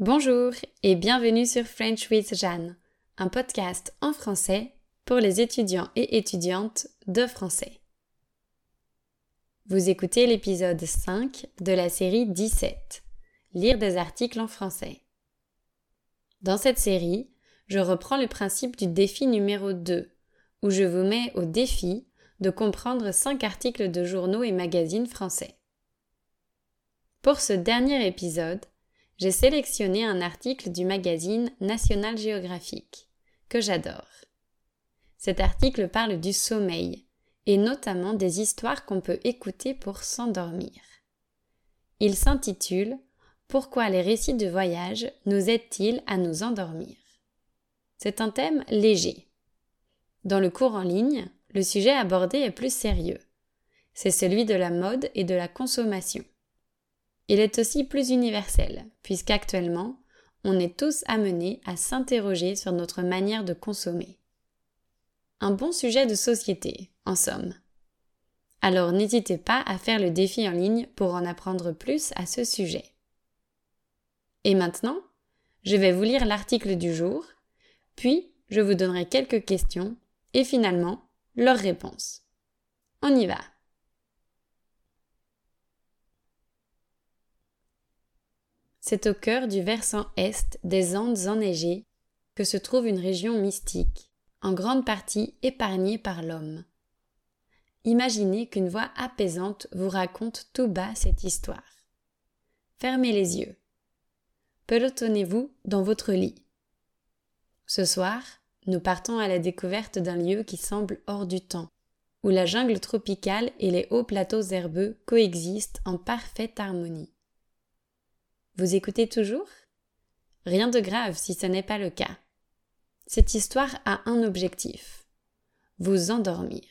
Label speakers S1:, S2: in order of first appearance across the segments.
S1: Bonjour et bienvenue sur French with Jeanne, un podcast en français pour les étudiants et étudiantes de français. Vous écoutez l'épisode 5 de la série 17, Lire des articles en français. Dans cette série, je reprends le principe du défi numéro 2, où je vous mets au défi de comprendre 5 articles de journaux et magazines français. Pour ce dernier épisode, j'ai sélectionné un article du magazine National Geographic, que j'adore. Cet article parle du sommeil, et notamment des histoires qu'on peut écouter pour s'endormir. Il s'intitule Pourquoi les récits de voyage nous aident-ils à nous endormir? C'est un thème léger. Dans le cours en ligne, le sujet abordé est plus sérieux. C'est celui de la mode et de la consommation. Il est aussi plus universel, puisqu'actuellement, on est tous amenés à s'interroger sur notre manière de consommer. Un bon sujet de société, en somme. Alors n'hésitez pas à faire le défi en ligne pour en apprendre plus à ce sujet. Et maintenant, je vais vous lire l'article du jour, puis je vous donnerai quelques questions et finalement leurs réponses. On y va. C'est au cœur du versant est des Andes enneigées que se trouve une région mystique, en grande partie épargnée par l'homme. Imaginez qu'une voix apaisante vous raconte tout bas cette histoire. Fermez les yeux. Pelotonnez-vous dans votre lit. Ce soir, nous partons à la découverte d'un lieu qui semble hors du temps, où la jungle tropicale et les hauts plateaux herbeux coexistent en parfaite harmonie. Vous écoutez toujours? Rien de grave si ce n'est pas le cas. Cette histoire a un objectif vous endormir.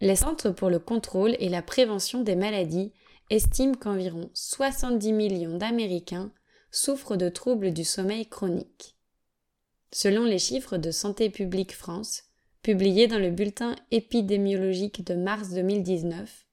S1: Les Centres pour le contrôle et la prévention des maladies estiment qu'environ 70 millions d'Américains souffrent de troubles du sommeil chronique. Selon les chiffres de Santé publique France, publiés dans le bulletin épidémiologique de mars 2019,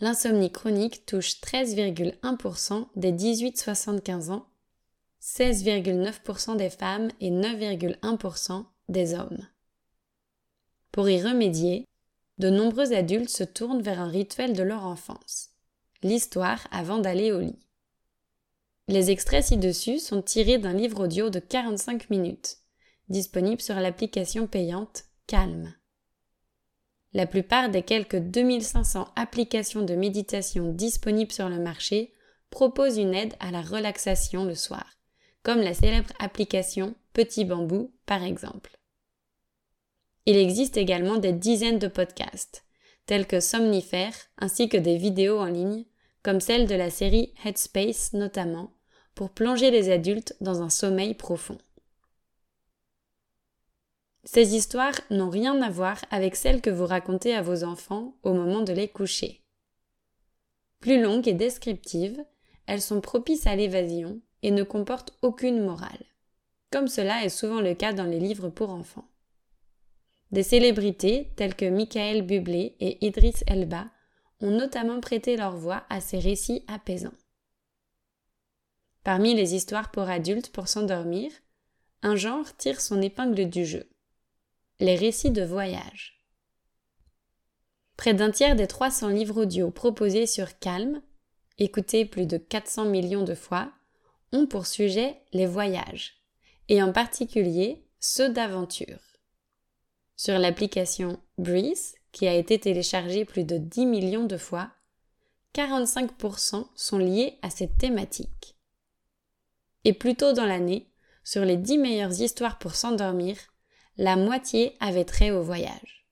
S1: l'insomnie chronique touche 13,1% des 18-75 ans, 16,9% des femmes et 9,1% des hommes. Pour y remédier, de nombreux adultes se tournent vers un rituel de leur enfance, l'histoire avant d'aller au lit. Les extraits ci-dessus sont tirés d'un livre audio de 45 minutes, disponible sur l'application payante Calme. La plupart des quelques 2500 applications de méditation disponibles sur le marché proposent une aide à la relaxation le soir, comme la célèbre application Petit Bambou par exemple. Il existe également des dizaines de podcasts, tels que Somnifère, ainsi que des vidéos en ligne, comme celle de la série Headspace notamment, pour plonger les adultes dans un sommeil profond. Ces histoires n'ont rien à voir avec celles que vous racontez à vos enfants au moment de les coucher. Plus longues et descriptives, elles sont propices à l'évasion et ne comportent aucune morale, comme cela est souvent le cas dans les livres pour enfants. Des célébrités telles que Michael Bublé et Idris Elba ont notamment prêté leur voix à ces récits apaisants. Parmi les histoires pour adultes pour s'endormir, un genre tire son épingle du jeu les récits de voyage. Près d'un tiers des 300 livres audio proposés sur Calm, écoutés plus de 400 millions de fois, ont pour sujet les voyages, et en particulier ceux d'aventure. Sur l'application Breeze, qui a été téléchargée plus de 10 millions de fois, 45% sont liés à cette thématique. Et plus tôt dans l'année, sur les 10 meilleures histoires pour s'endormir, la moitié avait trait au voyage.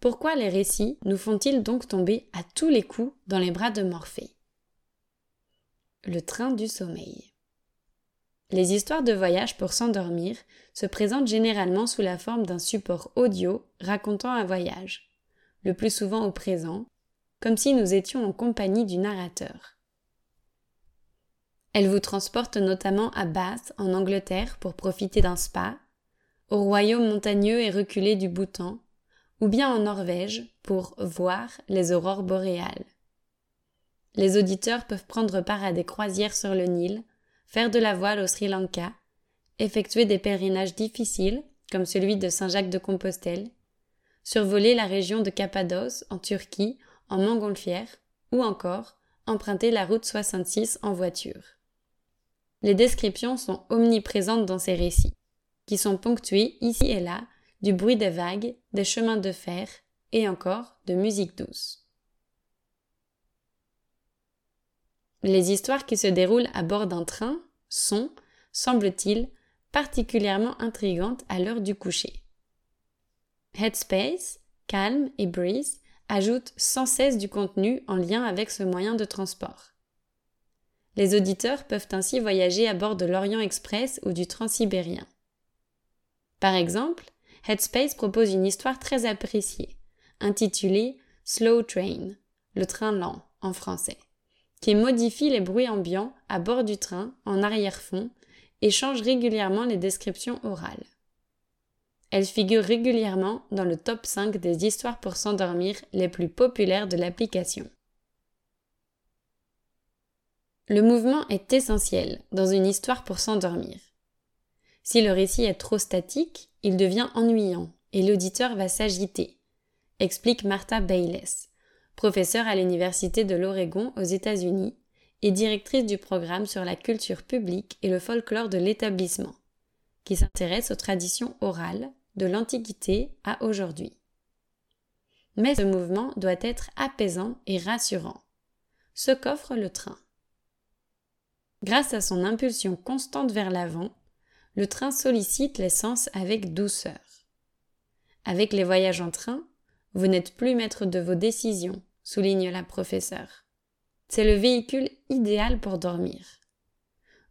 S1: Pourquoi les récits nous font-ils donc tomber à tous les coups dans les bras de Morphée? Le train du sommeil. Les histoires de voyage pour s'endormir se présentent généralement sous la forme d'un support audio racontant un voyage, le plus souvent au présent, comme si nous étions en compagnie du narrateur. Elles vous transportent notamment à Bath, en Angleterre, pour profiter d'un spa, au royaume montagneux et reculé du Bhoutan, ou bien en Norvège pour voir les aurores boréales. Les auditeurs peuvent prendre part à des croisières sur le Nil, faire de la voile au Sri Lanka, effectuer des pèlerinages difficiles, comme celui de Saint-Jacques de Compostelle, survoler la région de Cappadoce en Turquie en montgolfière, ou encore emprunter la route 66 en voiture. Les descriptions sont omniprésentes dans ces récits, qui sont ponctués ici et là du bruit des vagues, des chemins de fer et encore de musique douce. Les histoires qui se déroulent à bord d'un train sont, semble-t-il, particulièrement intrigantes à l'heure du coucher. Headspace, Calm et Breeze ajoutent sans cesse du contenu en lien avec ce moyen de transport. Les auditeurs peuvent ainsi voyager à bord de l'Orient Express ou du Transsibérien. Par exemple, Headspace propose une histoire très appréciée, intitulée Slow Train, le train lent en français, qui modifie les bruits ambiants à bord du train en arrière-fond et change régulièrement les descriptions orales. Elle figure régulièrement dans le top 5 des histoires pour s'endormir les plus populaires de l'application. Le mouvement est essentiel dans une histoire pour s'endormir. Si le récit est trop statique, il devient ennuyant et l'auditeur va s'agiter, explique Martha Bayless, professeure à l'Université de l'Oregon aux États-Unis et directrice du programme sur la culture publique et le folklore de l'établissement, qui s'intéresse aux traditions orales de l'Antiquité à aujourd'hui. Mais ce mouvement doit être apaisant et rassurant, ce qu'offre le train. Grâce à son impulsion constante vers l'avant, le train sollicite les sens avec douceur. Avec les voyages en train, vous n'êtes plus maître de vos décisions, souligne la professeure. C'est le véhicule idéal pour dormir.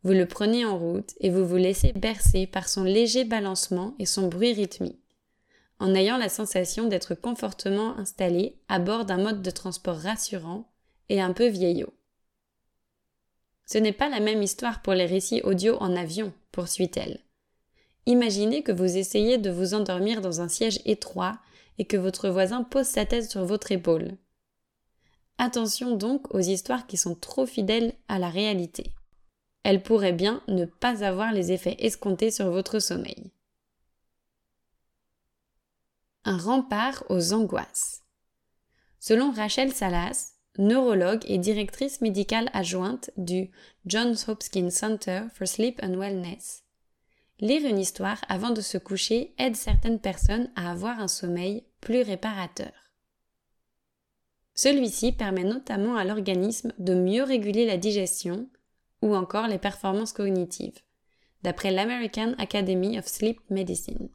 S1: Vous le prenez en route et vous vous laissez bercer par son léger balancement et son bruit rythmique, en ayant la sensation d'être confortablement installé à bord d'un mode de transport rassurant et un peu vieillot. Ce n'est pas la même histoire pour les récits audio en avion, poursuit-elle. Imaginez que vous essayez de vous endormir dans un siège étroit et que votre voisin pose sa tête sur votre épaule. Attention donc aux histoires qui sont trop fidèles à la réalité. Elles pourraient bien ne pas avoir les effets escomptés sur votre sommeil. Un rempart aux angoisses. Selon Rachel Salas, neurologue et directrice médicale adjointe du Johns Hopkins Center for Sleep and Wellness. Lire une histoire avant de se coucher aide certaines personnes à avoir un sommeil plus réparateur. Celui-ci permet notamment à l'organisme de mieux réguler la digestion ou encore les performances cognitives, d'après l'American Academy of Sleep Medicine.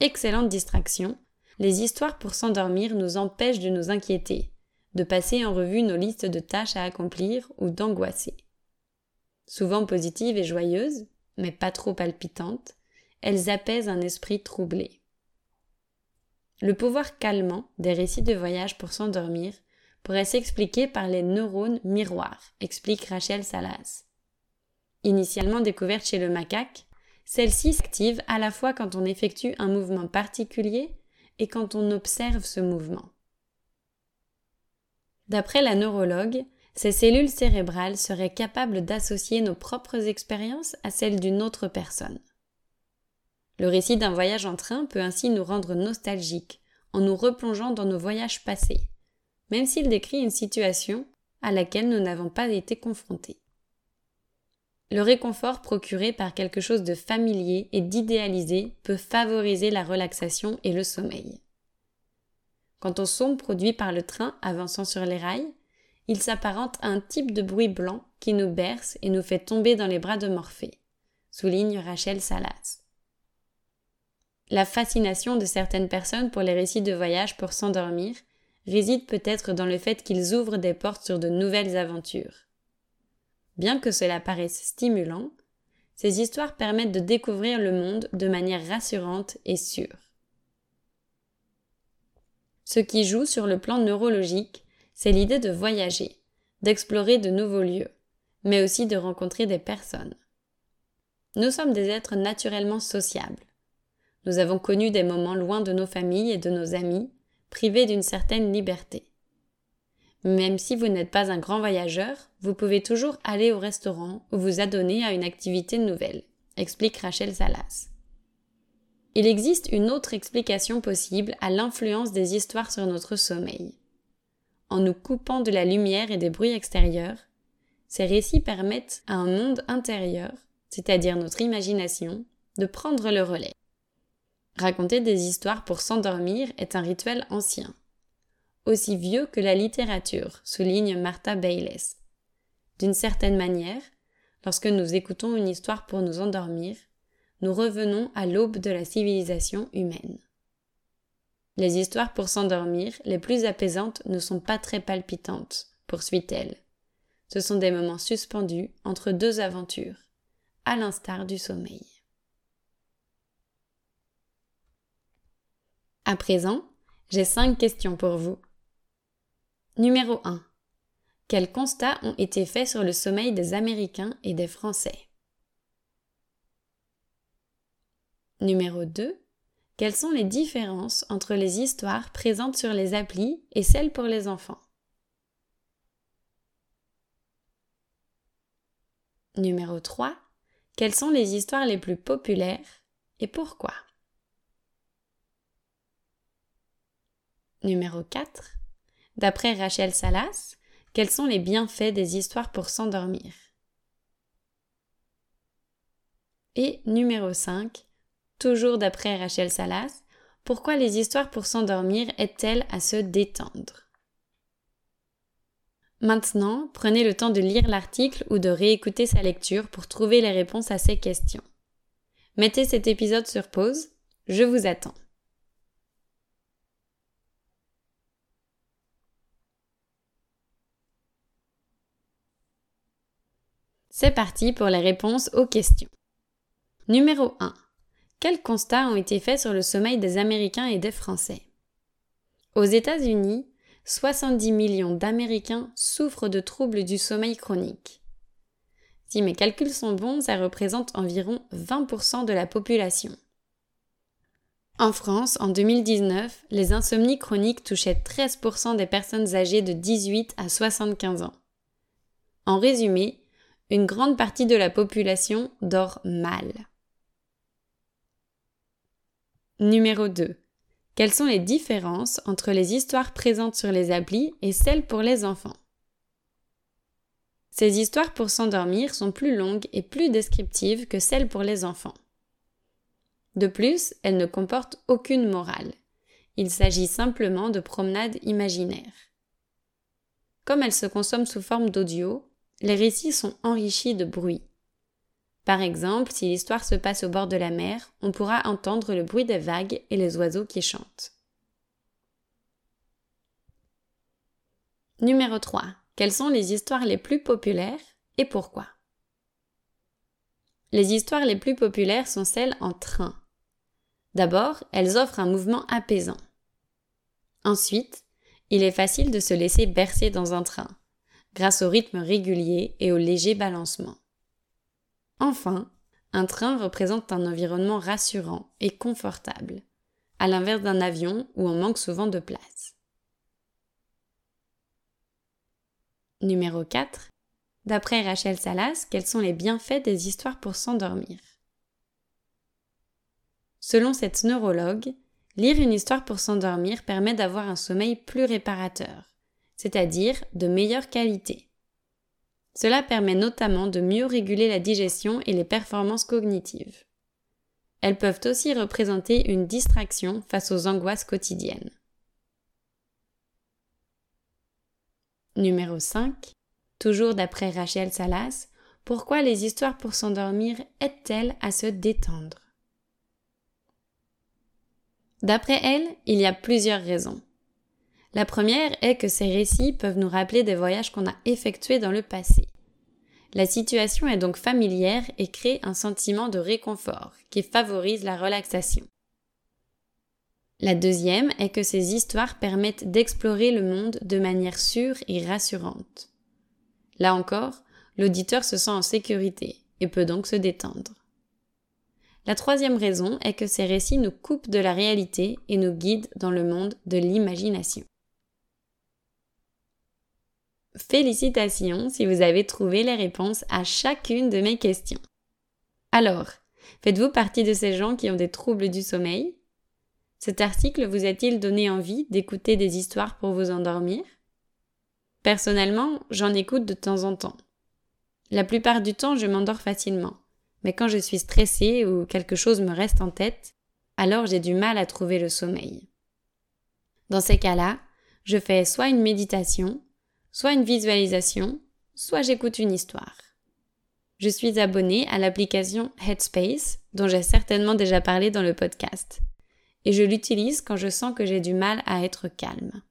S1: Excellente distraction, les histoires pour s'endormir nous empêchent de nous inquiéter, de passer en revue nos listes de tâches à accomplir ou d'angoisser. Souvent positives et joyeuses, mais pas trop palpitantes, elles apaisent un esprit troublé. Le pouvoir calmant des récits de voyage pour s'endormir pourrait s'expliquer par les neurones miroirs, explique Rachel Salas. Initialement découverte chez le macaque, celle-ci s'active à la fois quand on effectue un mouvement particulier et quand on observe ce mouvement. D'après la neurologue, ces cellules cérébrales seraient capables d'associer nos propres expériences à celles d'une autre personne. Le récit d'un voyage en train peut ainsi nous rendre nostalgiques en nous replongeant dans nos voyages passés, même s'il décrit une situation à laquelle nous n'avons pas été confrontés. Le réconfort procuré par quelque chose de familier et d'idéalisé peut favoriser la relaxation et le sommeil. Quant au son produit par le train avançant sur les rails, il s'apparente à un type de bruit blanc qui nous berce et nous fait tomber dans les bras de Morphée, souligne Rachel Salas. La fascination de certaines personnes pour les récits de voyage pour s'endormir réside peut-être dans le fait qu'ils ouvrent des portes sur de nouvelles aventures. Bien que cela paraisse stimulant, ces histoires permettent de découvrir le monde de manière rassurante et sûre. Ce qui joue sur le plan neurologique, c'est l'idée de voyager, d'explorer de nouveaux lieux, mais aussi de rencontrer des personnes. Nous sommes des êtres naturellement sociables. Nous avons connu des moments loin de nos familles et de nos amis, privés d'une certaine liberté. Même si vous n'êtes pas un grand voyageur, vous pouvez toujours aller au restaurant ou vous adonner à une activité nouvelle, explique Rachel Salas. Il existe une autre explication possible à l'influence des histoires sur notre sommeil. En nous coupant de la lumière et des bruits extérieurs, ces récits permettent à un monde intérieur, c'est-à-dire notre imagination, de prendre le relais. Raconter des histoires pour s'endormir est un rituel ancien aussi vieux que la littérature, souligne Martha Bayles. D'une certaine manière, lorsque nous écoutons une histoire pour nous endormir, nous revenons à l'aube de la civilisation humaine. Les histoires pour s'endormir les plus apaisantes ne sont pas très palpitantes, poursuit-elle. Ce sont des moments suspendus entre deux aventures, à l'instar du sommeil. À présent, j'ai cinq questions pour vous. Numéro 1. Quels constats ont été faits sur le sommeil des Américains et des Français? Numéro 2. Quelles sont les différences entre les histoires présentes sur les applis et celles pour les enfants? Numéro 3. Quelles sont les histoires les plus populaires et pourquoi? Numéro 4. D'après Rachel Salas, quels sont les bienfaits des histoires pour s'endormir? Et numéro 5, toujours d'après Rachel Salas, pourquoi les histoires pour s'endormir aident-elles à se détendre? Maintenant, prenez le temps de lire l'article ou de réécouter sa lecture pour trouver les réponses à ces questions. Mettez cet épisode sur pause, je vous attends. C'est parti pour les réponses aux questions. Numéro 1. Quels constats ont été faits sur le sommeil des Américains et des Français? Aux États-Unis, 70 millions d'Américains souffrent de troubles du sommeil chronique. Si mes calculs sont bons, ça représente environ 20% de la population. En France, en 2019, les insomnies chroniques touchaient 13% des personnes âgées de 18 à 75 ans. En résumé, une grande partie de la population dort mal. Numéro 2. Quelles sont les différences entre les histoires présentes sur les applis et celles pour les enfants? Ces histoires pour s'endormir sont plus longues et plus descriptives que celles pour les enfants. De plus, elles ne comportent aucune morale. Il s'agit simplement de promenades imaginaires. Comme elles se consomment sous forme d'audio, les récits sont enrichis de bruit. Par exemple, si l'histoire se passe au bord de la mer, on pourra entendre le bruit des vagues et les oiseaux qui chantent. Numéro 3. Quelles sont les histoires les plus populaires et pourquoi? Les histoires les plus populaires sont celles en train. D'abord, elles offrent un mouvement apaisant. Ensuite, il est facile de se laisser bercer dans un train grâce au rythme régulier et au léger balancement. Enfin, un train représente un environnement rassurant et confortable, à l'inverse d'un avion où on manque souvent de place. Numéro 4. D'après Rachel Salas, quels sont les bienfaits des histoires pour s'endormir? Selon cette neurologue, lire une histoire pour s'endormir permet d'avoir un sommeil plus réparateur c'est-à-dire de meilleure qualité. Cela permet notamment de mieux réguler la digestion et les performances cognitives. Elles peuvent aussi représenter une distraction face aux angoisses quotidiennes. Numéro 5. Toujours d'après Rachel Salas, pourquoi les histoires pour s'endormir aident-elles à se détendre? D'après elle, il y a plusieurs raisons. La première est que ces récits peuvent nous rappeler des voyages qu'on a effectués dans le passé. La situation est donc familière et crée un sentiment de réconfort qui favorise la relaxation. La deuxième est que ces histoires permettent d'explorer le monde de manière sûre et rassurante. Là encore, l'auditeur se sent en sécurité et peut donc se détendre. La troisième raison est que ces récits nous coupent de la réalité et nous guident dans le monde de l'imagination. Félicitations si vous avez trouvé les réponses à chacune de mes questions. Alors, faites-vous partie de ces gens qui ont des troubles du sommeil? Cet article vous a-t-il donné envie d'écouter des histoires pour vous endormir? Personnellement, j'en écoute de temps en temps. La plupart du temps, je m'endors facilement. Mais quand je suis stressée ou quelque chose me reste en tête, alors j'ai du mal à trouver le sommeil. Dans ces cas-là, je fais soit une méditation, soit une visualisation, soit j'écoute une histoire. Je suis abonnée à l'application Headspace, dont j'ai certainement déjà parlé dans le podcast, et je l'utilise quand je sens que j'ai du mal à être calme.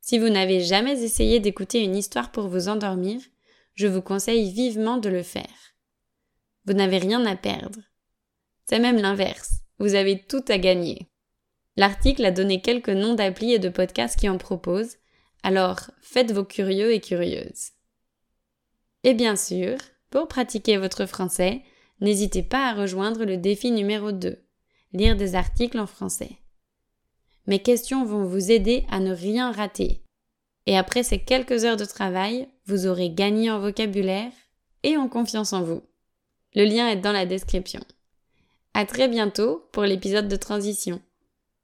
S1: Si vous n'avez jamais essayé d'écouter une histoire pour vous endormir, je vous conseille vivement de le faire. Vous n'avez rien à perdre. C'est même l'inverse. Vous avez tout à gagner. L'article a donné quelques noms d'applis et de podcasts qui en proposent, alors faites vos curieux et curieuses. Et bien sûr, pour pratiquer votre français, n'hésitez pas à rejoindre le défi numéro 2, lire des articles en français. Mes questions vont vous aider à ne rien rater. Et après ces quelques heures de travail, vous aurez gagné en vocabulaire et en confiance en vous. Le lien est dans la description. À très bientôt pour l'épisode de transition.